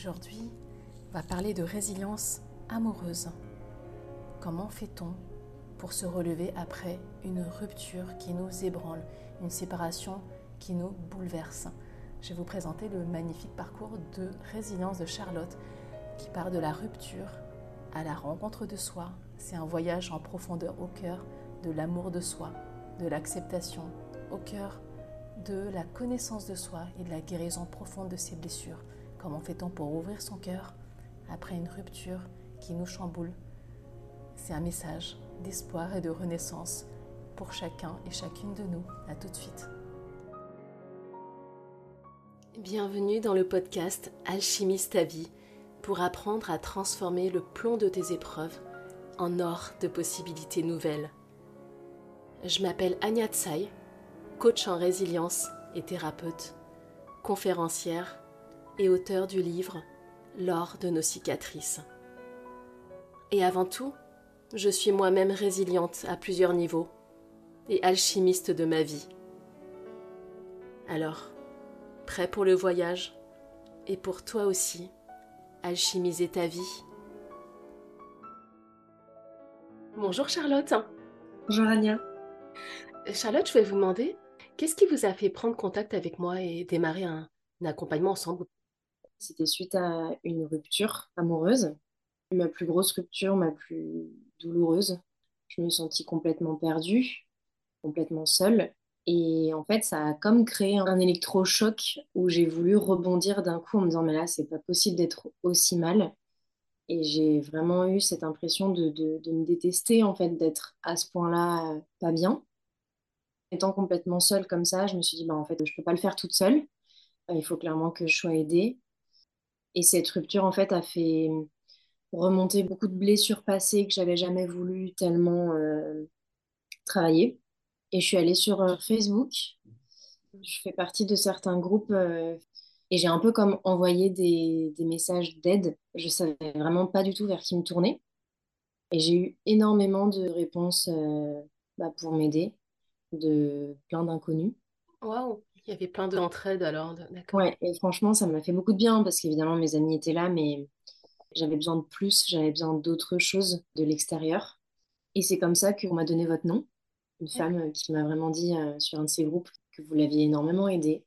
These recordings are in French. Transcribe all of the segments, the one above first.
Aujourd'hui, on va parler de résilience amoureuse. Comment fait-on pour se relever après une rupture qui nous ébranle, une séparation qui nous bouleverse? Je vais vous présenter le magnifique parcours de résilience de Charlotte qui part de la rupture à la rencontre de soi. C'est un voyage en profondeur au cœur de l'amour de soi, de l'acceptation, au cœur de la connaissance de soi et de la guérison profonde de ses blessures. Comment fait-on pour ouvrir son cœur après une rupture qui nous chamboule C'est un message d'espoir et de renaissance pour chacun et chacune de nous. À tout de suite. Bienvenue dans le podcast Alchimiste ta vie pour apprendre à transformer le plomb de tes épreuves en or de possibilités nouvelles. Je m'appelle Anya Tsai, coach en résilience et thérapeute, conférencière et auteur du livre L'or de nos cicatrices. Et avant tout, je suis moi-même résiliente à plusieurs niveaux et alchimiste de ma vie. Alors, prêt pour le voyage et pour toi aussi, alchimiser ta vie? Bonjour Charlotte. Bonjour Anya. Charlotte, je vais vous demander, qu'est-ce qui vous a fait prendre contact avec moi et démarrer un, accompagnement ensemble? C'était suite à une rupture amoureuse, ma plus grosse rupture, ma plus douloureuse. Je me suis sentie complètement perdue, complètement seule. Et en fait, ça a comme créé un électrochoc où j'ai voulu rebondir d'un coup en me disant, mais là, c'est pas possible d'être aussi mal. Et j'ai vraiment eu cette impression de, de, me détester, en fait, d'être à ce point-là euh, pas bien. Étant complètement seule comme ça, je me suis dit, bah, en fait, je peux pas le faire toute seule. Euh, il faut clairement que je sois aidée. Et cette rupture, en fait, a fait remonter beaucoup de blessures passées que j'avais jamais voulu tellement euh, travailler. Et je suis allée sur euh, Facebook. Je fais partie de certains groupes et j'ai un peu comme envoyé des, messages d'aide. Je savais vraiment pas du tout vers qui me tourner. Et j'ai eu énormément de réponses bah, pour m'aider de plein d'inconnus. Waouh, il y avait plein d'entraide alors, d'accord. Ouais, et franchement, ça m'a fait beaucoup de bien parce qu'évidemment, mes amis étaient là, mais j'avais besoin de plus, j'avais besoin d'autres choses de l'extérieur. Et c'est comme ça qu'on m'a donné votre nom. Une femme qui m'a vraiment dit euh, sur un de ces groupes que vous l'aviez énormément aidé.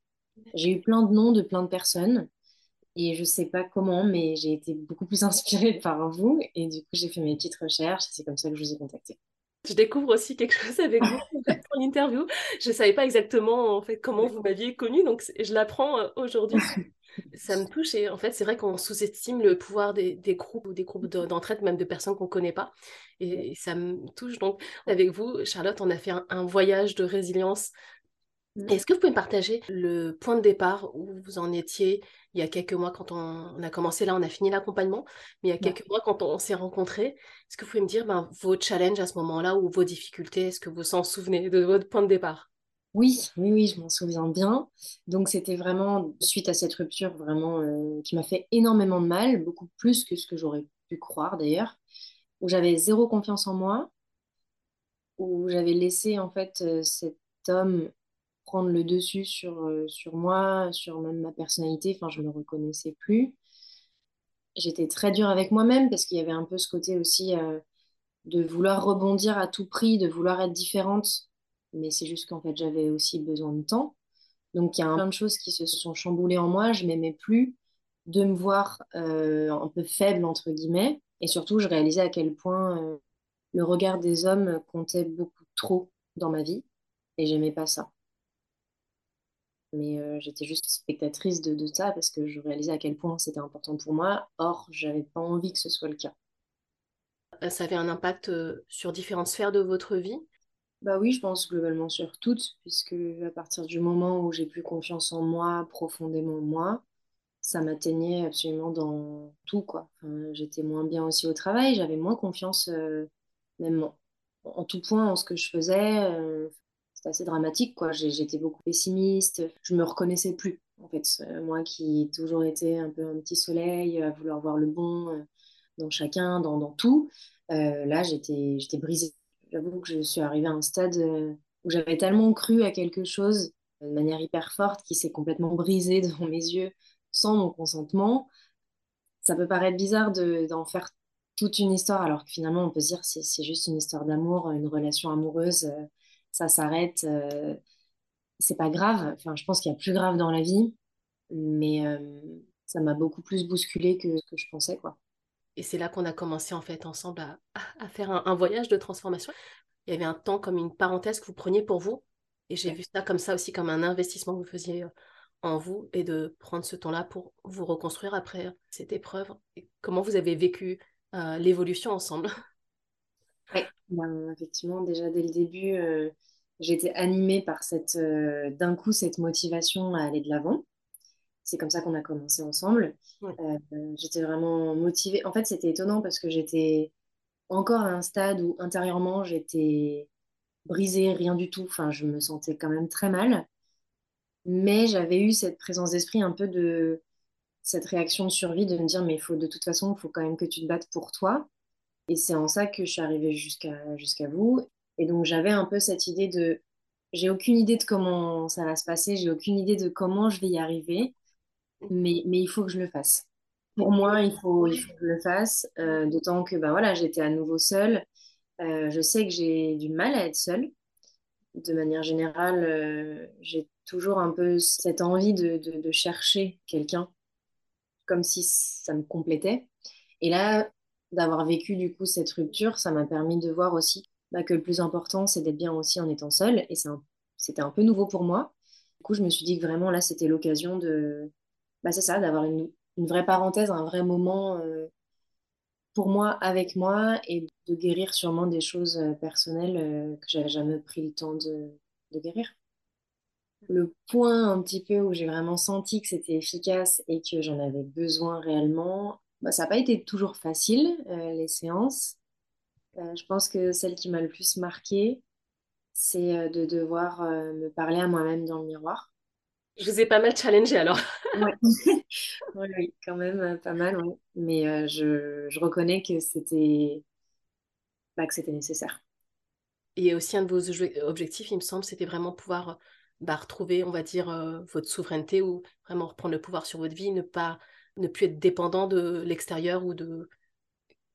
J'ai eu plein de noms de plein de personnes. Et je sais pas comment, mais j'ai été beaucoup plus inspirée par vous. Et du coup, j'ai fait mes petites recherches. C'est comme ça que je vous ai contacté. Je découvre aussi quelque chose avec vous en interview. Je ne savais pas exactement en fait comment vous m'aviez connu, donc je l'apprends euh, aujourd'hui. Ça me touche et en fait c'est vrai qu'on sous-estime le pouvoir des, groupes ou des groupes d'entraide, même de personnes qu'on ne connaît pas. Et, ça me touche donc. Avec vous, Charlotte, on a fait un voyage de résilience Mmh. Est-ce que vous pouvez me partager le point de départ où vous en étiez il y a quelques mois quand on, a commencé là, on a fini l'accompagnement, mais il y a quelques mois quand on, s'est rencontrés, est-ce que vous pouvez me dire ben, vos challenges à ce moment-là ou vos difficultés Est-ce que vous vous en souvenez de votre point de départ? Oui, oui, oui, je m'en souviens bien. Donc c'était vraiment suite à cette rupture vraiment euh, qui m'a fait énormément de mal, beaucoup plus que ce que j'aurais pu croire d'ailleurs, où j'avais zéro confiance en moi, où j'avais laissé en fait euh, cet homme prendre le dessus sur, euh, sur moi, sur même ma personnalité. Enfin, je ne me reconnaissais plus. J'étais très dure avec moi-même parce qu'il y avait un peu ce côté aussi euh, de vouloir rebondir à tout prix, de vouloir être différente. Mais c'est juste qu'en fait, j'avais aussi besoin de temps. Donc, il y a plein de choses qui se sont chamboulées en moi. Je m'aimais plus de me voir euh, un peu faible, entre guillemets. Et surtout, je réalisais à quel point le regard des hommes comptait beaucoup trop dans ma vie. Et j'aimais pas ça. Mais euh, j'étais juste spectatrice de, de, ça parce que je réalisais à quel point c'était important pour moi. Or, j'avais pas envie que ce soit le cas. Euh, ça avait un impact euh, sur différentes sphères de votre vie? Bah oui, je pense globalement sur toutes, puisque à partir du moment où j'ai plus confiance en moi, profondément moi, ça m'atteignait absolument dans tout, quoi. j'étais moins bien aussi au travail, j'avais moins confiance, même en, en, tout point, en ce que je faisais c'était assez dramatique, quoi. J'étais beaucoup pessimiste, je me reconnaissais plus, en fait. Euh, moi qui toujours été un peu un petit soleil, à vouloir voir le bon euh, dans chacun, dans, tout, euh, là, j'étais brisée. J'avoue que je suis arrivée à un stade où j'avais tellement cru à quelque chose de manière hyper forte qui s'est complètement brisé devant mes yeux sans mon consentement. ça peut paraître bizarre d'en faire toute une histoire, alors que finalement, on peut se dire c'est c'est juste une histoire d'amour, une relation amoureuse, ça s'arrête, euh, c'est pas grave. Enfin, je pense qu'il y a plus grave dans la vie, mais euh, ça m'a beaucoup plus bousculé que ce que je pensais, quoi. Et c'est là qu'on a commencé en fait ensemble à, à faire un, un, voyage de transformation. Il y avait un temps comme une parenthèse que vous preniez pour vous. Et j'ai vu ça comme ça aussi, comme un investissement que vous faisiez en vous et de prendre ce temps-là pour vous reconstruire après cette épreuve. Et comment vous avez vécu euh, l'évolution ensemble? Oui, ben, effectivement, déjà dès le début, euh, j'étais animée par cette, euh, d'un coup, cette motivation à aller de l'avant. C'est comme ça qu'on a commencé ensemble. j'étais vraiment motivée. En fait, c'était étonnant parce que j'étais encore à un stade où intérieurement, j'étais brisée, rien du tout. Enfin, je me sentais quand même très mal. Mais j'avais eu cette présence d'esprit un peu de cette réaction de survie de me dire, mais faut, de toute façon, il faut quand même que tu te battes pour toi. Et c'est en ça que je suis arrivée jusqu'à jusqu'à vous. Et donc, j'avais un peu cette idée de, j'ai aucune idée de comment ça va se passer, j'ai aucune idée de comment je vais y arriver, mais, mais il faut que je le fasse. Pour moi, il faut, il faut que je le fasse, euh, d'autant que ben voilà, j'étais à nouveau seule. Euh, je sais que j'ai du mal à être seule. De manière générale, euh, j'ai toujours un peu cette envie de, de, chercher quelqu'un, comme si ça me complétait. Et là, d'avoir vécu du coup cette rupture, ça m'a permis de voir aussi bah, que le plus important, c'est d'être bien aussi en étant seule. Et c'était un, peu nouveau pour moi. Du coup, je me suis dit que vraiment là, c'était l'occasion de, bah, c'est ça, d'avoir une, une, vraie parenthèse, un vrai moment euh, pour moi, avec moi, et de guérir sûrement des choses euh, personnelles euh, que j'avais jamais pris le temps de, de guérir le point un petit peu où j'ai vraiment senti que c'était efficace et que j'en avais besoin réellement, bah, ça n'a pas été toujours facile, euh, les séances. Euh, je pense que celle qui m'a le plus marquée, c'est euh, de devoir me parler à moi-même dans le miroir. Je vous ai pas mal challengé alors. oui, oui, quand même pas mal, mais je, je, reconnais que c'était bah, que c'était nécessaire. Et aussi un de vos objectifs, il me semble, c'était vraiment pouvoir bah, retrouver, on va dire, euh, votre souveraineté ou vraiment reprendre le pouvoir sur votre vie, ne pas ne plus être dépendant de l'extérieur ou de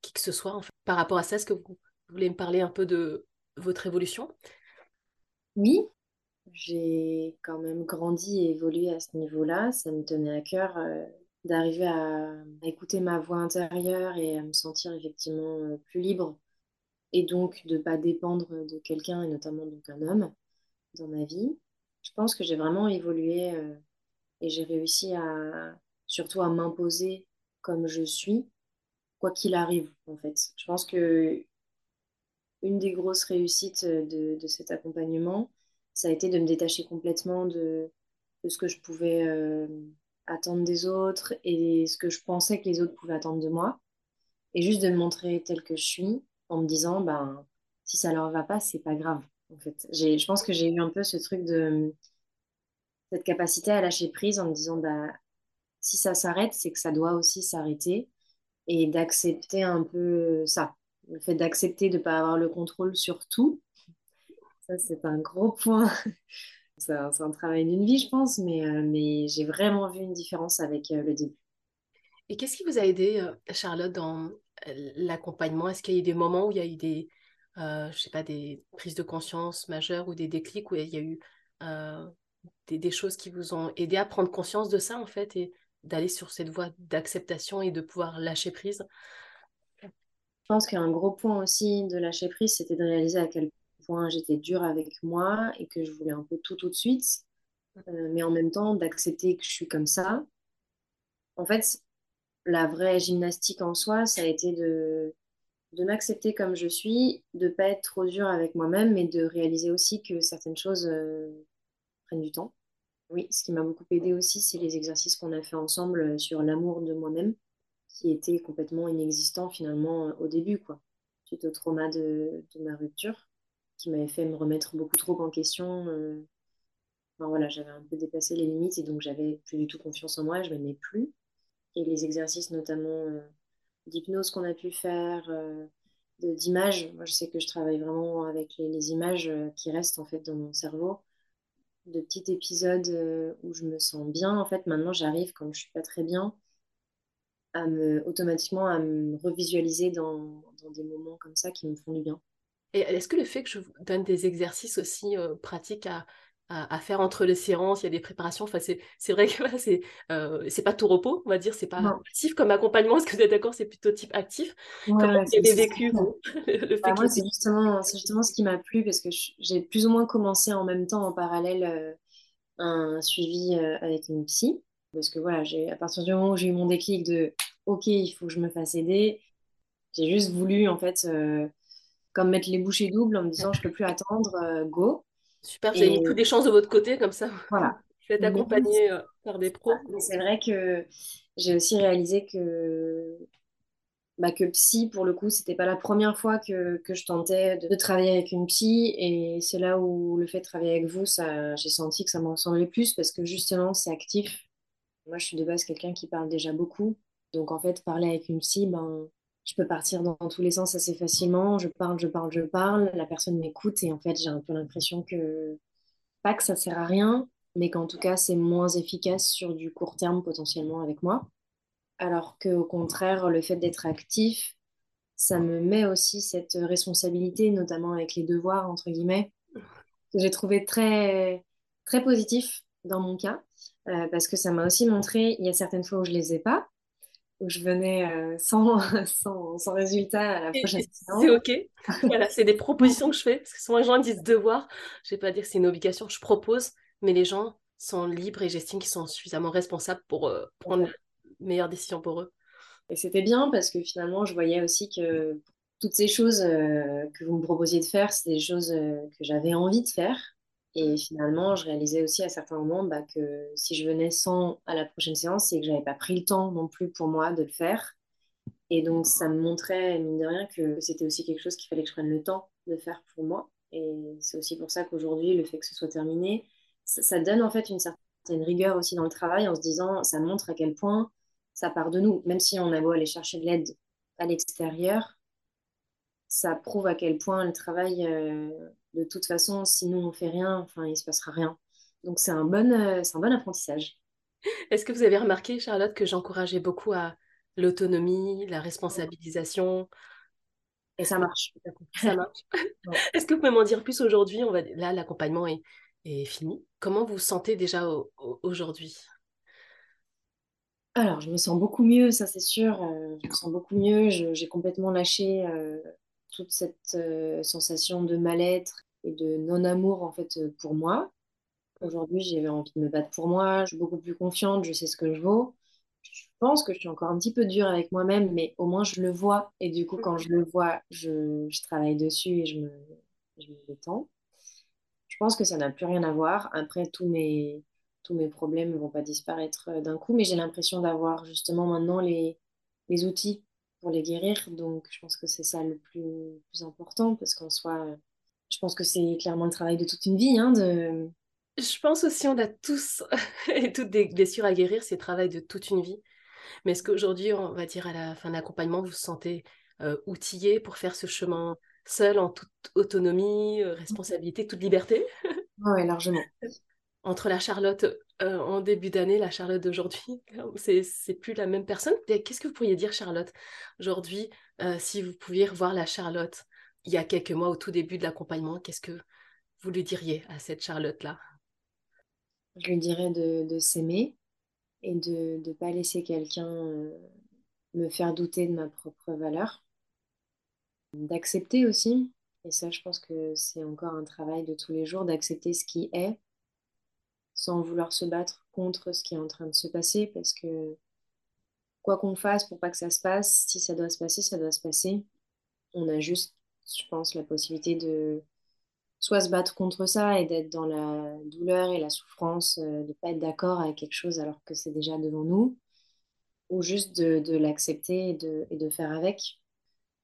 qui que ce soit. En fait. Par rapport à ça, est-ce que vous voulez me parler un peu de votre évolution? Oui, j'ai quand même grandi et évolué à ce niveau-là. Ça me tenait à cœur euh, d'arriver à, écouter ma voix intérieure et à me sentir effectivement euh, plus libre et donc de ne pas dépendre de quelqu'un et notamment donc homme dans ma vie je pense que j'ai vraiment évolué euh, et j'ai réussi à surtout à m'imposer comme je suis, quoi qu'il arrive en fait. Je pense que une des grosses réussites de, de, cet accompagnement, ça a été de me détacher complètement de, de ce que je pouvais euh, attendre des autres et ce que je pensais que les autres pouvaient attendre de moi, et juste de me montrer telle que je suis en me disant, ben, si ça leur va pas, c'est pas grave en fait. Je pense que j'ai eu un peu ce truc de cette capacité à lâcher prise en me disant bah, si ça s'arrête, c'est que ça doit aussi s'arrêter et d'accepter un peu ça. Le fait d'accepter de ne pas avoir le contrôle sur tout, ça c'est un gros point. c'est un, travail d'une vie, je pense, mais, euh, mais j'ai vraiment vu une différence avec euh, le début. Et qu'est-ce qui vous a aidé, euh, Charlotte, dans l'accompagnement? Est-ce qu'il y a eu des moments où il y a eu des, je sais pas, des prises de conscience majeures ou des déclics où il y a eu euh, des, choses qui vous ont aidé à prendre conscience de ça en fait et d'aller sur cette voie d'acceptation et de pouvoir lâcher prise Je pense qu'un gros point aussi de lâcher prise, c'était de réaliser à quel point j'étais dure avec moi et que je voulais un peu tout tout de suite, euh, mais en même temps d'accepter que je suis comme ça. En fait, la vraie gymnastique en soi, ça a été de de m'accepter comme je suis, de pas être trop dur avec moi-même, mais de réaliser aussi que certaines choses euh, prennent du temps. Oui, ce qui m'a beaucoup aidé aussi, c'est les exercices qu'on a fait ensemble euh, sur l'amour de moi-même, qui était complètement inexistant finalement euh, au début, quoi. Suite au trauma de, ma rupture, qui m'avait fait me remettre beaucoup trop en question. Enfin, voilà, j'avais un peu dépassé les limites et donc j'avais plus du tout confiance en moi, je m'aimais plus. Et les exercices notamment d'hypnose qu'on a pu faire, euh, d'images. Moi, je sais que je travaille vraiment avec les, images euh, qui restent en fait dans mon cerveau, de petits épisodes euh, où je me sens bien. En fait, maintenant, j'arrive quand je suis pas très bien à me, automatiquement à me revisualiser dans, dans des moments comme ça qui me font du bien. Et est-ce que le fait que je vous donne des exercices aussi euh, pratiques à, à, faire entre les séances, il y a des préparations, enfin, c'est vrai que c'est euh, c'est pas tout repos, on va dire, c'est pas actif comme accompagnement, est-ce que vous êtes d'accord, c'est plutôt type actif? Comment vous avez vécu le fait bah, Moi, c'est justement, justement ce qui m'a plu parce que j'ai plus ou moins commencé en même temps, en parallèle, euh, un suivi avec une psy. Parce que voilà, à partir du moment où j'ai eu mon déclic de OK, il faut que je me fasse aider, j'ai juste voulu en fait comme mettre les bouchées doubles en me disant je peux plus attendre, euh, go. Super, avez mis toutes les chances de votre côté comme ça. Voilà. Vous êtes accompagné euh, par des pros. C'est vrai que j'ai aussi réalisé que bah, que psy, pour le coup, c'était pas la première fois que, que je tentais de, travailler avec une psy. Et c'est là où le fait de travailler avec vous, j'ai senti que ça m'en ressemblait plus parce que justement, c'est actif. Moi, je suis de base quelqu'un qui parle déjà beaucoup. Donc, en fait, parler avec une psy, ben, je peux partir dans, tous les sens assez facilement. Je parle, je parle, je parle. La personne m'écoute et en fait, j'ai un peu l'impression que, pas que ça sert à rien, mais qu'en tout cas, c'est moins efficace sur du court terme potentiellement avec moi. Alors qu'au contraire, le fait d'être actif, ça me met aussi cette responsabilité, notamment avec les devoirs, entre guillemets, que j'ai trouvé très, très positif dans mon cas, euh, parce que ça m'a aussi montré, il y a certaines fois où je les ai pas, où je venais euh, sans, sans, sans, résultat à la prochaine séance. C'est OK. voilà, c'est des propositions que je fais. Parce que souvent, les gens disent devoir. Je ne vais pas dire que c'est une obligation. Je propose, mais les gens sont libres et j'estime qu'ils sont suffisamment responsables pour euh, prendre la meilleure décision pour eux. Et c'était bien parce que finalement, je voyais aussi que toutes ces choses euh, que vous me proposiez de faire, c'est des choses que j'avais envie de faire. Et finalement, je réalisais aussi à certains moments bah, que si je venais sans à la prochaine séance, c'est que j'avais pas pris le temps non plus pour moi de le faire. Et donc, ça me montrait, mine de rien, que c'était aussi quelque chose qu'il fallait que je prenne le temps de faire pour moi. Et c'est aussi pour ça qu'aujourd'hui, le fait que ce soit terminé, ça, donne en fait une certaine rigueur aussi dans le travail en se disant, ça montre à quel point ça part de nous. Même si on a beau aller chercher de l'aide à l'extérieur, ça prouve à quel point le travail euh, de toute façon, si nous on fait rien, enfin, il se passera rien. Donc c'est un bon, euh, c'est un bon apprentissage. Est-ce que vous avez remarqué, Charlotte, que j'encourageais beaucoup à l'autonomie, la responsabilisation? Et ça marche. Ça marche. Est-ce que vous pouvez m'en dire plus aujourd'hui? On va là, l'accompagnement est, est, fini. Comment vous vous sentez déjà aujourd'hui? Alors, je me sens beaucoup mieux, ça c'est sûr. Euh, je me sens beaucoup mieux. j'ai complètement lâché euh, toute cette sensation de mal-être et de non-amour en fait pour moi. Aujourd'hui, j'ai envie de me battre pour moi, je suis beaucoup plus confiante, je sais ce que je vaux. Je pense que je suis encore un petit peu dure avec moi-même, mais au moins je le vois. Et du coup, quand je le vois, je, travaille dessus et je me, je me détends. Je pense que ça n'a plus rien à voir. Après, tous mes, tous mes problèmes ne vont pas disparaître euh, d'un coup, mais j'ai l'impression d'avoir justement maintenant les, les outils pour les guérir. Donc, je pense que c'est ça le plus, plus important parce qu'en soi, je pense que c'est clairement le travail de toute une vie. Hein, de... Je pense aussi on a tous et toutes des blessures à guérir, c'est le travail de toute une vie. Mais est-ce qu'aujourd'hui, on va dire à la fin de l'accompagnement, vous vous sentez euh, outillé pour faire ce chemin seul, en toute autonomie, euh, responsabilité, toute liberté? Oui, largement. Entre la Charlotte euh, en début d'année, la Charlotte d'aujourd'hui, c'est plus la même personne. Qu'est-ce que vous pourriez dire, Charlotte, aujourd'hui, si vous pouviez revoir la Charlotte? Il y a quelques mois au tout début de l'accompagnement, qu'est-ce que vous lui diriez à cette Charlotte-là? Je lui dirais de, s'aimer et de ne pas laisser quelqu'un euh, me faire douter de ma propre valeur. D'accepter aussi, et ça je pense que c'est encore un travail de tous les jours, d'accepter ce qui est sans vouloir se battre contre ce qui est en train de se passer parce que quoi qu'on fasse pour pas que ça se passe, si ça doit se passer, ça doit se passer. On a juste je pense, la possibilité de soit se battre contre ça et d'être dans la douleur et la souffrance, euh, de ne pas être d'accord avec quelque chose alors que c'est déjà devant nous, ou juste de, l'accepter et de, faire avec.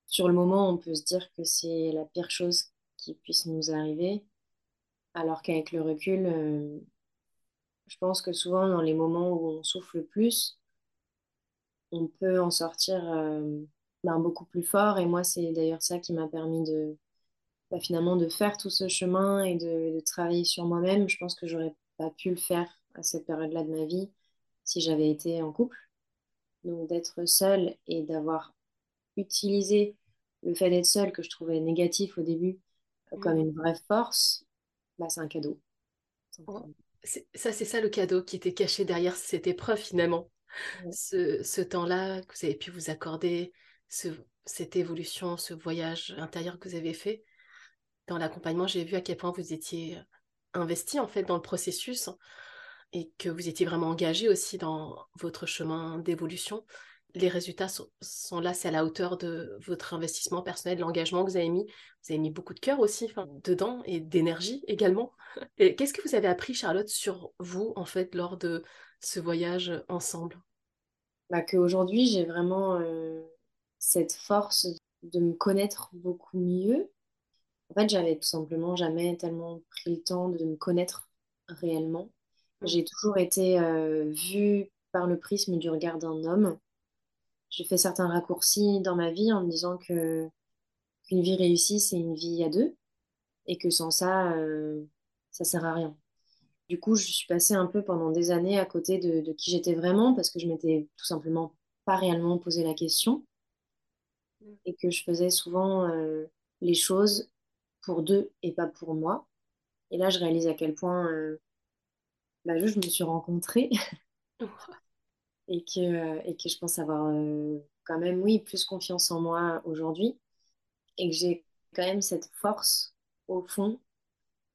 Sur le moment, on peut se dire que c'est la pire chose qui puisse nous arriver, alors qu'avec le recul, euh, je pense que souvent dans les moments où on souffle le plus, on peut en sortir euh, ben, beaucoup plus fort. Et moi, c'est d'ailleurs ça qui m'a permis de bah, finalement de faire tout ce chemin et de, travailler sur moi-même. Je pense que j'aurais pas pu le faire à cette période-là de ma vie si j'avais été en couple. Donc d'être seule et d'avoir utilisé le fait d'être seule, que je trouvais négatif au début, comme Mm. une vraie force, bah, c'est un cadeau. Oh, c'est- Ça, c'est ça le cadeau qui était caché derrière cette épreuve finalement. Ce temps-là que vous avez pu vous accorder, ce, cette évolution, ce voyage intérieur que vous avez fait. Dans l'accompagnement, j'ai vu à quel point vous étiez investi en fait dans le processus et que vous étiez vraiment engagé aussi dans votre chemin d'évolution. Les résultats sont, là, c'est à la hauteur de votre investissement personnel, l'engagement que vous avez mis. Vous avez mis beaucoup de cœur aussi dedans et d'énergie également. Et qu'est-ce que vous avez appris, Charlotte, sur vous, en fait, lors de ce voyage ensemble? Bah, j'ai vraiment euh, cette force de me connaître beaucoup mieux. En fait, j'avais tout simplement jamais tellement pris le temps de me connaître réellement. Mm. J'ai toujours été euh, vue par le prisme du regard d'un homme. J'ai fait certains raccourcis dans ma vie en me disant que qu'une vie réussie, c'est une vie à deux et que sans ça, euh, ça sert à rien. Du coup, je suis passée un peu pendant des années à côté de, de qui j'étais vraiment parce que je m'étais tout simplement pas réellement posé la question et que je faisais souvent euh, les choses pour deux et pas pour moi. Et là, je réalise à quel point euh, bah, je me suis rencontrée et que, et que je pense avoir euh, quand même, oui, plus confiance en moi aujourd'hui et que j'ai quand même cette force au fond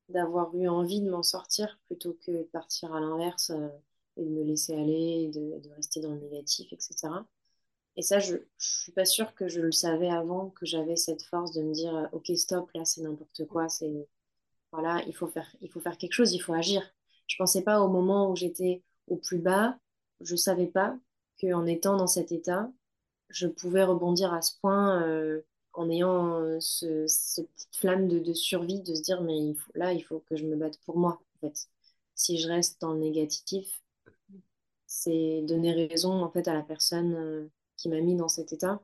d'avoir eu envie de m'en sortir plutôt que de partir à l'inverse et de me laisser aller, et de, de rester dans le négatif, etc. Et ça, je, je suis pas sûre que je le savais avant, que j'avais cette force de me dire, euh, ok, stop, là, c'est n'importe quoi, c'est voilà, il faut faire, il faut faire quelque chose, il faut agir. Je pensais pas au moment où j'étais au plus bas, je savais pas qu'en étant dans cet état, je pouvais rebondir à ce point euh, en ayant euh, ce, cette petite flamme de, survie, de se dire, mais là, il faut que je me batte pour moi, en fait. Si je reste dans le négatif, c'est donner raison, en fait, à la personne euh, qui m'a mis dans cet état.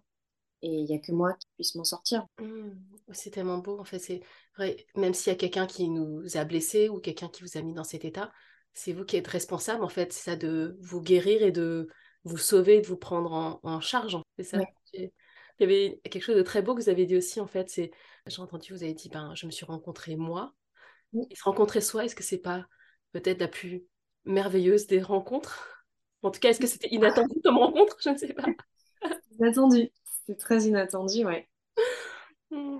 Et il n'y a que moi qui puisse m'en sortir. Mm. C'est tellement beau, en fait, c'est vrai, même s'il y a quelqu'un qui nous a blessés ou quelqu'un qui vous a mis dans cet état, c'est vous qui êtes responsable, en fait, c'est ça de vous guérir et de vous sauver, de vous prendre en, en charge, c'est ça. Ouais. Il y avait quelque chose de très beau que vous avez dit aussi, en fait, c'est, j'ai entendu, vous avez dit, ben, je me suis rencontrée moi, Oui, et se rencontrer soi, est-ce que c'est pas peut-être la plus merveilleuse des rencontres? En tout cas, est-ce que c'était inattendu comme rencontre? Je ne sais pas. Inattendu. C'est très inattendu, ouais. Mm.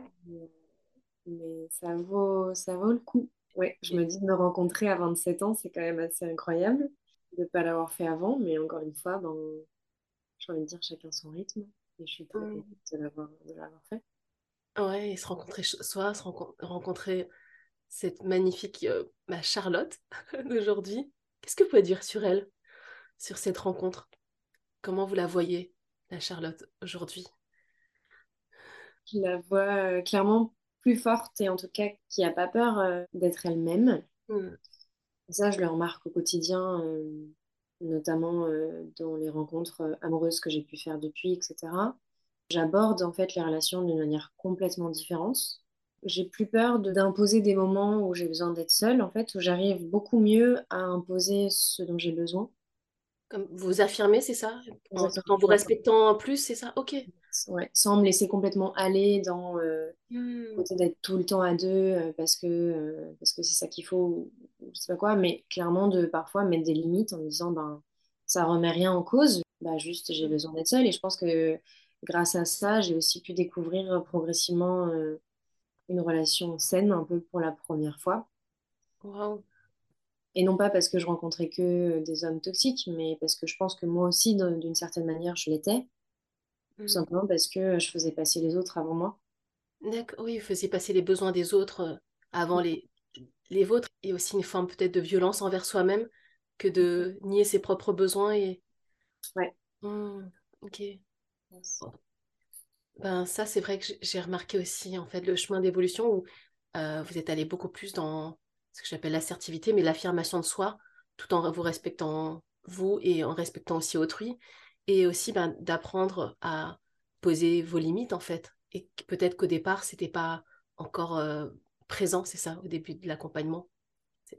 Mais ça vaut, ça vaut le coup. Ouais, je me dis de me rencontrer à 27 ans, c'est quand même assez incroyable de ne pas l'avoir fait avant, mais encore une fois, ben, j'ai envie de dire chacun son rythme. Et je suis très Mm. contente de l'avoir, de l'avoir fait. Ouais, et se rencontrer soi, se rencon- rencontrer cette magnifique euh, bah, Charlotte d'aujourd'hui. Qu'est-ce que vous pouvez dire sur elle, sur cette rencontre? Comment vous la voyez, la Charlotte, aujourd'hui? Je la vois euh, clairement plus forte et en tout cas qui n'a pas peur euh, d'être elle-même. Mm. Et ça, je le remarque au quotidien, euh, notamment euh, dans les rencontres amoureuses que j'ai pu faire depuis, etc. J'aborde en fait les relations d'une manière complètement différente. J'ai plus peur de- d'imposer des moments où j'ai besoin d'être seule, en fait, où j'arrive beaucoup mieux à imposer ce dont j'ai besoin. Comme vous affirmez, c'est ça? En, vous respectant en plus, c'est ça? Ok. Ouais, sans me laisser complètement aller dans euh, Mm. côté d'être tout le temps à deux euh, parce que euh, parce que c'est ça qu'il faut, ou, je sais pas quoi, mais clairement de parfois mettre des limites en me disant ben ça remet rien en cause, bah juste j'ai besoin d'être seule et je pense que grâce à ça j'ai aussi pu découvrir progressivement euh, une relation saine un peu pour la première fois. Waouh. Et non pas parce que je rencontrais que des hommes toxiques, mais parce que je pense que moi aussi, d'un- d'une certaine manière, je l'étais. Tout Mm. simplement parce que je faisais passer les autres avant moi. D'accord, oui, vous faisiez passer les besoins des autres euh, avant les, les vôtres et aussi une forme peut-être de violence envers soi-même que de nier ses propres besoins et... Ouais. Hmm, ok. Ben, ça, c'est vrai que j'ai j'ai remarqué aussi en fait le chemin d'évolution où euh, vous êtes allé beaucoup plus dans ce que j'appelle l'assertivité, mais l'affirmation de soi, tout en vous respectant vous et en respectant aussi autrui, et aussi ben, d'apprendre à poser vos limites en fait. Et peut-être qu'au départ, c'était pas encore euh, présent, c'est ça, au début de l'accompagnement,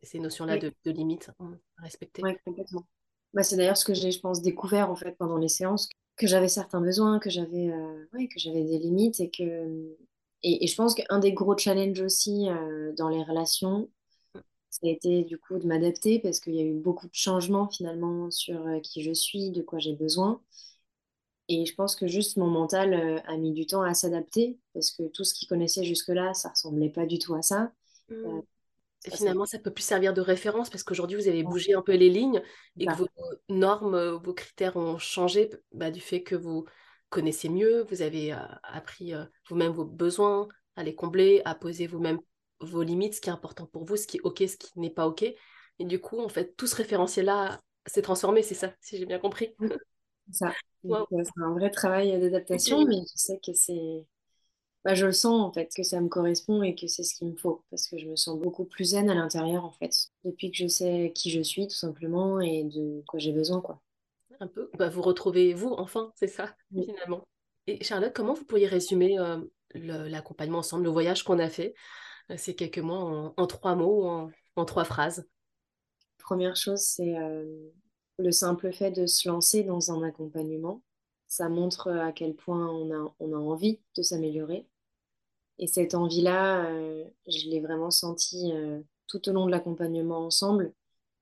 ces notions-là Oui, de, de limites hein, à respecter. ouais, complètement. Bah, c'est d'ailleurs ce que j'ai, je pense, découvert en fait pendant les séances. que j'avais certains besoins, que j'avais euh, ouais, que j'avais des limites et que et, et je pense qu'un des gros challenges aussi euh, dans les relations, ça a été du coup de m'adapter parce qu'il y a eu beaucoup de changements finalement sur euh, qui je suis, de quoi j'ai besoin. Et je pense que juste mon mental euh, a mis du temps à s'adapter parce que tout ce qu'il connaissait jusque-là, ça ressemblait pas du tout à ça. Hmm. Euh, Et finalement, ça peut plus servir de référence parce qu'aujourd'hui, vous avez bougé un peu les lignes et que ça. vos normes, vos critères ont changé bah, du fait que vous connaissez mieux, vous avez euh, appris euh, vous-même vos besoins, à les combler, à poser vous-même vos limites, ce qui est important pour vous, ce qui est OK, ce qui n'est pas OK. Et du coup, en fait, tout ce référentiel-là s'est transformé, c'est ça, si j'ai bien compris. Ça. Wow. euh, c'est un vrai travail d'adaptation, mais je sais que c'est Bah, je le sens en fait, que ça me correspond et que c'est ce qu'il me faut, parce que je me sens beaucoup plus zen à l'intérieur en fait, depuis que je sais qui je suis tout simplement et de quoi j'ai besoin quoi. Un peu. Bah, vous retrouvez vous, enfin, c'est ça, Oui. finalement. Et Charlotte, comment vous pourriez résumer euh, l'accompagnement ensemble, le voyage qu'on a fait, ces quelques mois, en, en trois mots en, en trois phrases? Première chose, c'est euh, le simple fait de se lancer dans un accompagnement. Ça montre à quel point on a, on a envie de s'améliorer. Et cette envie-là, euh, je l'ai vraiment sentie euh, tout au long de l'accompagnement ensemble.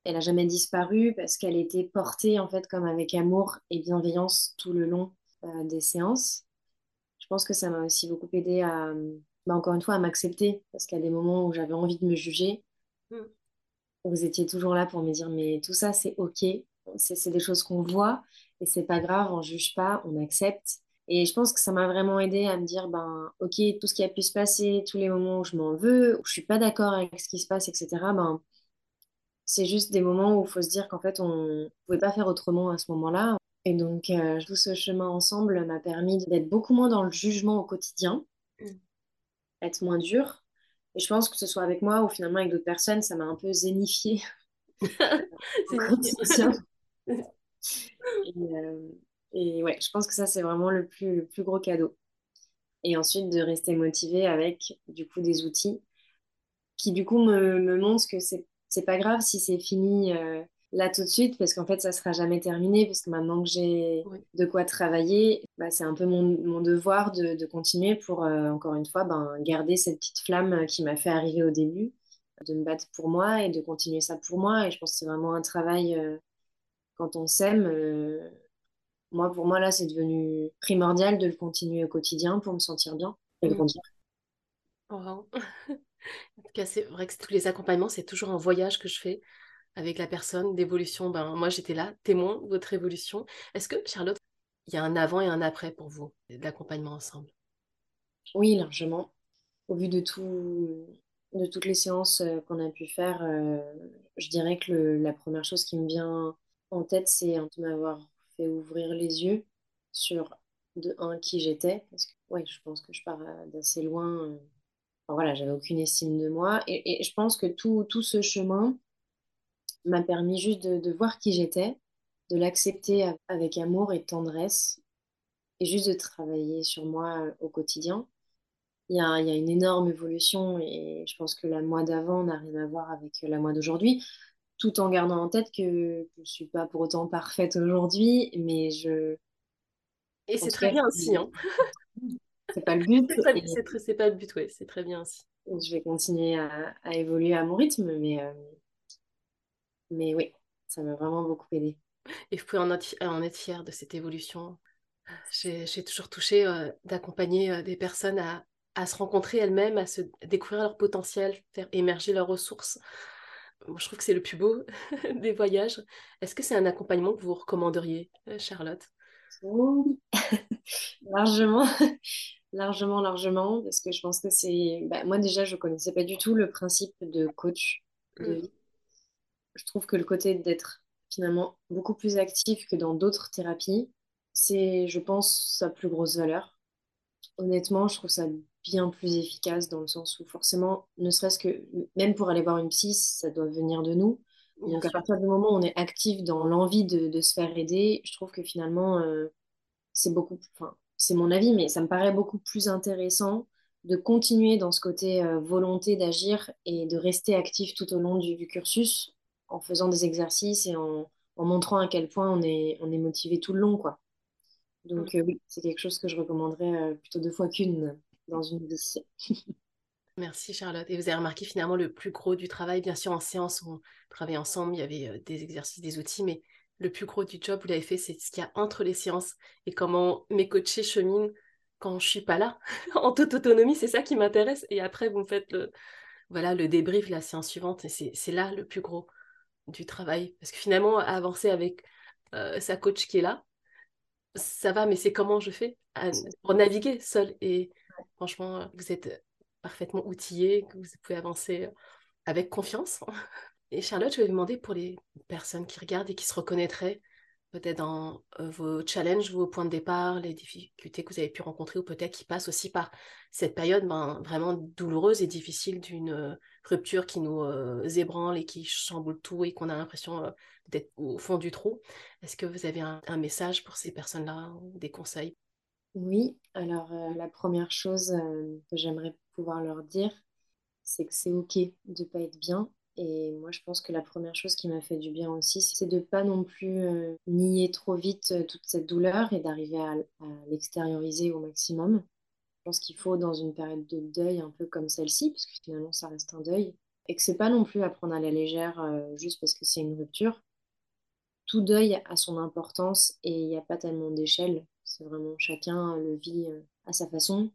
Elle n'a jamais disparu parce qu'elle était portée en fait comme avec amour et bienveillance tout le long euh, des séances. Je pense que ça m'a aussi beaucoup aidé à, bah, encore une fois, à m'accepter parce qu'il y a des moments où j'avais envie de me juger. Mm. Vous étiez toujours là pour me dire, mais tout ça, c'est OK. C'est des choses qu'on voit et c'est pas grave, on juge pas, on accepte. Et je pense que ça m'a vraiment aidé à me dire, ben, OK, tout ce qui a pu se passer, tous les moments où je m'en veux, où je suis pas d'accord avec ce qui se passe, etc., ben, c'est juste des moments où il faut se dire qu'en fait, on ne pouvait pas faire autrement à ce moment-là. Et donc, euh, tout ce chemin ensemble m'a permis d'être beaucoup moins dans le jugement au quotidien. Être moins dur. Et je pense que ce soit avec moi ou finalement avec d'autres personnes, ça m'a un peu zénifié. Et, euh, et ouais, je pense que ça, c'est vraiment le plus, le plus gros cadeau. Et ensuite, de rester motivé avec, du coup, des outils qui, du coup, me, me montrent que c'est, c'est pas grave si c'est fini euh, là tout de suite, parce qu'en fait, ça sera jamais terminé, parce que maintenant que j'ai Oui. de quoi travailler, bah, c'est un peu mon, mon devoir de, de continuer pour, euh, encore une fois, ben, garder cette petite flamme qui m'a fait arriver au début, de me battre pour moi et de continuer ça pour moi. Et je pense que c'est vraiment un travail, euh, quand on s'aime. euh, moi, pour moi, là, c'est devenu primordial de le continuer au quotidien pour me sentir bien et Mm. Wow. En tout cas, c'est vrai que tous les accompagnements, c'est toujours un voyage que je fais avec la personne d'évolution? Ben, moi, j'étais là, témoin de votre évolution. Est-ce que, Charlotte, il y a un avant et un après pour vous, de l'accompagnement ensemble? Oui, largement. Au vu de tout, de toutes les séances euh, qu'on a pu faire, euh, je dirais que la première chose qui me vient en tête, c'est de m'avoir fait ouvrir les yeux sur, de un, qui j'étais. Parce que, ouais, je pense que je pars euh, d'assez loin. euh. Enfin, voilà, j'avais aucune estime de moi. Et, et je pense que tout, tout ce chemin m'a permis juste de, de voir qui j'étais, de l'accepter avec amour et tendresse, et juste de travailler sur moi euh, au quotidien. Il y a, il y a une énorme évolution et je pense que la moi d'avant n'a rien à voir avec la moi d'aujourd'hui, tout en gardant en tête que je ne suis pas pour autant parfaite aujourd'hui, mais je, Et c'est très bien aussi, hein. c'est pas le but C'est et pas le but, ouais, c'est très bien aussi. je vais continuer à, à évoluer à mon rythme, mais, euh, mais oui, ça m'a vraiment beaucoup aidé. Et vous pouvez en être, en être fier de cette évolution. J'ai toujours touché euh, d'accompagner euh, des personnes à, à se rencontrer elles-mêmes, à se découvrir leur potentiel, faire émerger leurs ressources. Moi, je trouve que c'est le plus beau des voyages. Est-ce que c'est un accompagnement que vous recommanderiez, euh, Charlotte? Oui, largement, largement, largement, parce que je pense que c'est... bah, moi déjà, je connaissais pas du tout le principe de coach de Mm. vie. Je trouve que le côté d'être finalement beaucoup plus actif que dans d'autres thérapies, c'est, je pense, sa plus grosse valeur. Honnêtement, je trouve ça bien plus efficace dans le sens où forcément, ne serait-ce que même pour aller voir une psy, ça doit venir de nous. Donc à partir du moment où on est actif dans l'envie de, de se faire aider, je trouve que finalement, euh, c'est beaucoup, enfin, c'est mon avis, mais ça me paraît beaucoup plus intéressant de continuer dans ce côté euh, volonté d'agir et de rester actif tout au long du, du cursus en faisant des exercices et en, en montrant à quel point on est, on est motivé tout le long, quoi. Donc oui, c'est quelque chose que je recommanderais plutôt deux fois qu'une dans une vie. Merci Charlotte. Et vous avez remarqué finalement le plus gros du travail, bien sûr en séance, on travaillait ensemble, il y avait des exercices, des outils, mais le plus gros du job, vous l'avez fait, c'est ce qu'il y a entre les séances et comment mes coachés cheminent quand je suis pas là. en toute autonomie, c'est ça qui m'intéresse. Et après, vous me faites le, voilà, le débrief, la séance suivante. Et c'est là le plus gros du travail. Parce que finalement, avancer avec euh, sa coach qui est là, ça va, mais c'est comment je fais pour naviguer seul. Et franchement, vous êtes parfaitement outillé, que vous pouvez avancer avec confiance. Et Charlotte, je vais vous demander pour les personnes qui regardent et qui se reconnaîtraient peut-être dans euh, vos challenges, vos points de départ, les difficultés que vous avez pu rencontrer, ou peut-être qui passent aussi par cette période ben, vraiment douloureuse et difficile d'une euh, rupture qui nous euh, ébranle et qui chamboule tout et qu'on a l'impression d'être au fond du trou. Est-ce que vous avez un, message pour ces personnes-là, des conseils? Oui, alors la première chose que j'aimerais pouvoir leur dire, c'est que c'est OK de ne pas être bien et moi, je pense que la première chose qui m'a fait du bien aussi, c'est de pas non plus euh, nier trop vite euh, toute cette douleur et d'arriver à, l'extérioriser au maximum. Je pense qu'il faut, dans une période de deuil un peu comme celle-ci, puisque finalement ça reste un deuil, et que c'est pas non plus à prendre à la légère euh, juste parce que c'est une rupture. Tout deuil a son importance et il n'y a pas tellement d'échelle. C'est vraiment chacun le vit à sa façon.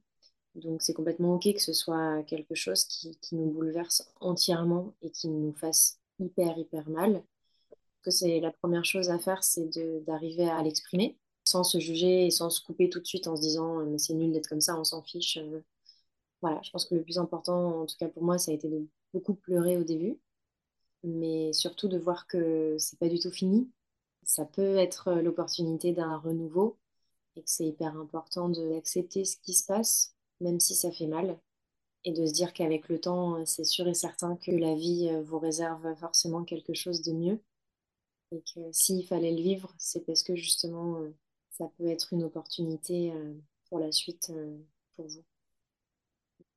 Donc c'est complètement OK que ce soit quelque chose qui, nous bouleverse entièrement et qui nous fasse hyper, hyper mal. Que c'est la première chose à faire, c'est d'arriver à l'exprimer sans se juger et sans se couper tout de suite en se disant mais c'est nul d'être comme ça, on s'en fiche. Euh. Voilà, je pense que le plus important, en tout cas pour moi, ça a été de beaucoup pleurer au début, mais surtout de voir que c'est pas du tout fini. Ça peut être l'opportunité d'un renouveau et que c'est hyper important d'accepter ce qui se passe même si ça fait mal, et de se dire qu'avec le temps, euh, c'est sûr et certain que la vie euh, vous réserve forcément quelque chose de mieux, et que s'il fallait le vivre, c'est parce que justement, euh, ça peut être une opportunité pour la suite pour vous.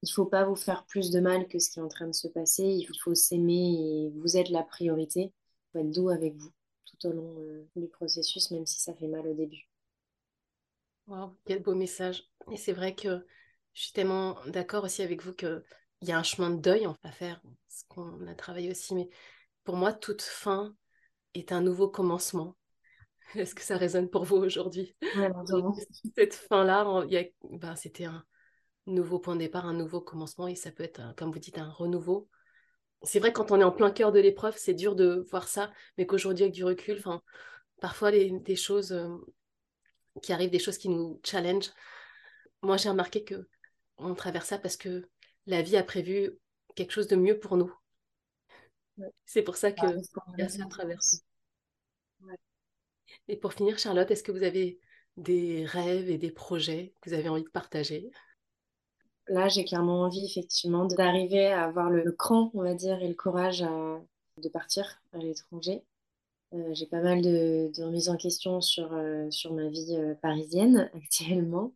Il ne faut pas vous faire plus de mal que ce qui est en train de se passer, il faut s'aimer et vous êtes la priorité. Il faut être doux avec vous tout au long du processus, même si ça fait mal au début. Wow, quel beau message. Et c'est vrai que je suis tellement d'accord aussi avec vous qu'il y a un chemin de deuil à faire, ce qu'on a travaillé aussi, mais pour moi, toute fin est un nouveau commencement. Est-ce que ça résonne pour vous aujourd'hui? Cette fin-là, ben, c'était un nouveau point de départ, un nouveau commencement, et ça peut être, comme vous dites, un renouveau. C'est vrai, quand on est en plein cœur de l'épreuve, c'est dur de voir ça, mais qu'aujourd'hui, avec du recul, parfois, les, des choses euh, qui arrivent, des choses qui nous challenge, moi, j'ai remarqué que on traverse ça parce que la vie a prévu quelque chose de mieux pour nous. C'est pour ça que ça traverse. Et pour finir, Charlotte, est-ce que vous avez des rêves et des projets que vous avez envie de partager? Là, j'ai clairement envie, effectivement, d'arriver à avoir le, cran, on va dire, et le courage de partir à l'étranger. Euh, j'ai pas mal de, de remises en question sur, euh, sur ma vie euh, parisienne actuellement.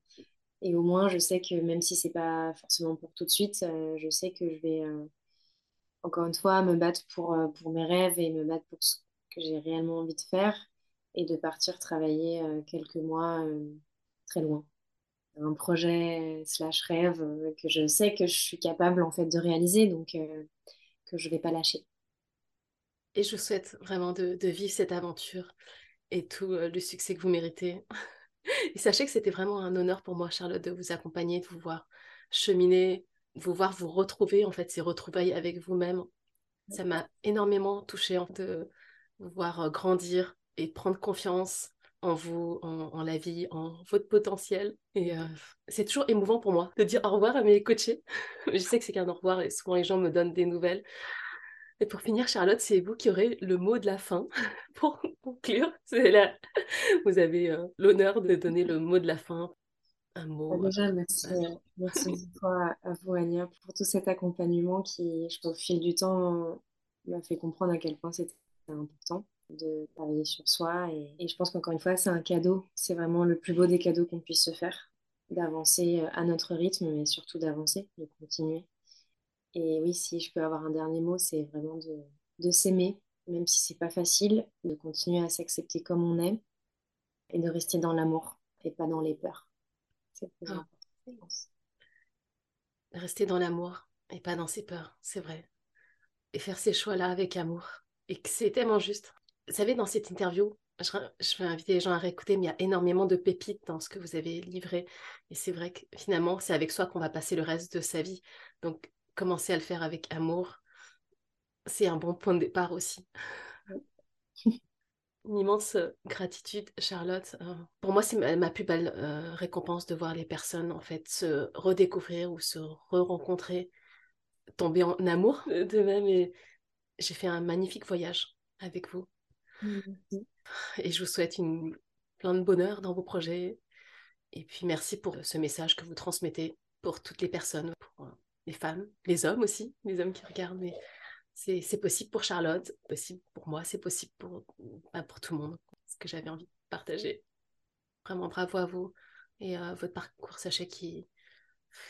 Et au moins, je sais que même si c'est pas forcément pour tout de suite, euh, je sais que je vais euh, encore une fois me battre pour, euh, pour mes rêves et me battre pour ce que j'ai réellement envie de faire et de partir travailler quelques mois très loin. Un projet slash rêve que je sais que je suis capable en fait de réaliser, donc que je vais pas lâcher. Et je vous souhaite vraiment de vivre cette aventure et tout le succès que vous méritez. Et sachez que c'était vraiment un honneur pour moi, Charlotte, de vous accompagner, de vous voir cheminer, de vous voir vous retrouver, en fait, ces retrouvailles avec vous-même. Ça m'a énormément touchée de vous voir euh, grandir et prendre confiance en vous, en, la vie, en votre potentiel. Et euh, c'est toujours émouvant pour moi de dire au revoir à mes coachés. Je sais que c'est qu'un au revoir et souvent les gens me donnent des nouvelles. Et pour finir, Charlotte, c'est vous qui aurez le mot de la fin pour conclure. Vous avez euh, l'honneur de donner le mot de la fin. Un mot. Bah, déjà, merci, euh, merci à, à, vous, Ania, pour tout cet accompagnement qui, je pense, au fil du temps, m'a fait comprendre à quel point c'était important de travailler sur soi. Et, et je pense qu'encore une fois, c'est un cadeau. C'est vraiment le plus beau des cadeaux qu'on puisse se faire, d'avancer euh, à notre rythme, mais surtout d'avancer, de continuer. Et oui, si je peux avoir un dernier mot, c'est vraiment de, de s'aimer, même si c'est pas facile, de continuer à s'accepter comme on est et de rester dans l'amour et pas dans les peurs. C'est plus Ah. important. Rester dans l'amour et pas dans ses peurs, c'est vrai. Et faire ces choix-là avec amour. Et que c'est tellement juste. Vous savez, dans cette interview, je, je vais inviter les gens à réécouter, mais il y a énormément de pépites dans ce que vous avez livré. Et c'est vrai que finalement, c'est avec soi qu'on va passer le reste de sa vie. Donc, commencer à le faire avec amour, c'est un bon point de départ aussi. Une immense gratitude, Charlotte. Euh, pour moi, c'est ma, ma, plus belle euh, récompense de voir les personnes en fait se redécouvrir ou se re-rencontrer, tomber en amour de même. Et j'ai fait un magnifique voyage avec vous. Et je vous souhaite une, plein de bonheur dans vos projets. Et puis merci pour ce message que vous transmettez pour toutes les personnes, pour les femmes, les hommes aussi, les hommes qui regardent. Mais c'est possible pour Charlotte, possible pour moi, c'est possible pour, bah, pour tout le monde. Ce que j'avais envie de partager. Vraiment bravo à vous et euh, votre parcours. Sachez qu'il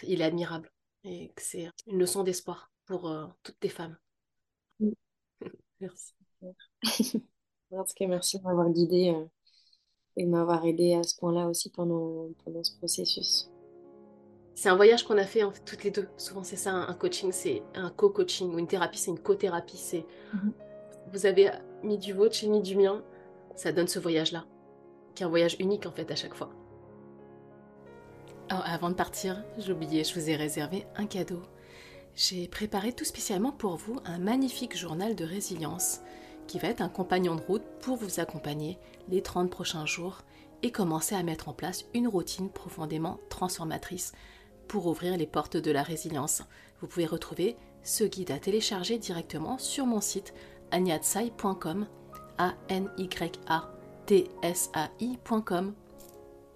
il est admirable et que c'est une leçon d'espoir pour euh, toutes les femmes. Mm. Merci. En tout cas, merci de m'avoir guidée euh, et de m'avoir aidée à ce point-là aussi pendant, pendant ce processus. C'est un voyage qu'on a fait en fait, toutes les deux. Souvent, c'est ça, un coaching, c'est un co-coaching ou une thérapie, c'est une co-thérapie. C'est Mhm. vous avez mis du vôtre, j'ai mis du mien, ça donne ce voyage-là, qui est un voyage unique en fait à chaque fois. Alors, avant de partir, j'ai oublié, je vous ai réservé un cadeau. J'ai préparé tout spécialement pour vous un magnifique journal de résilience qui va être un compagnon de route pour vous accompagner les 30 prochains jours et commencer à mettre en place une routine profondément transformatrice pour ouvrir les portes de la résilience. Vous pouvez retrouver ce guide à télécharger directement sur mon site agnatsai.com a n y a t s a.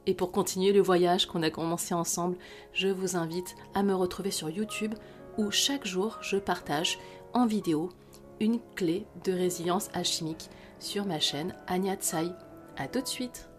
Et pour continuer le voyage qu'on a commencé ensemble, je vous invite à me retrouver sur YouTube où chaque jour je partage en vidéo une clé de résilience alchimique sur ma chaîne Anya Tsai. A tout de suite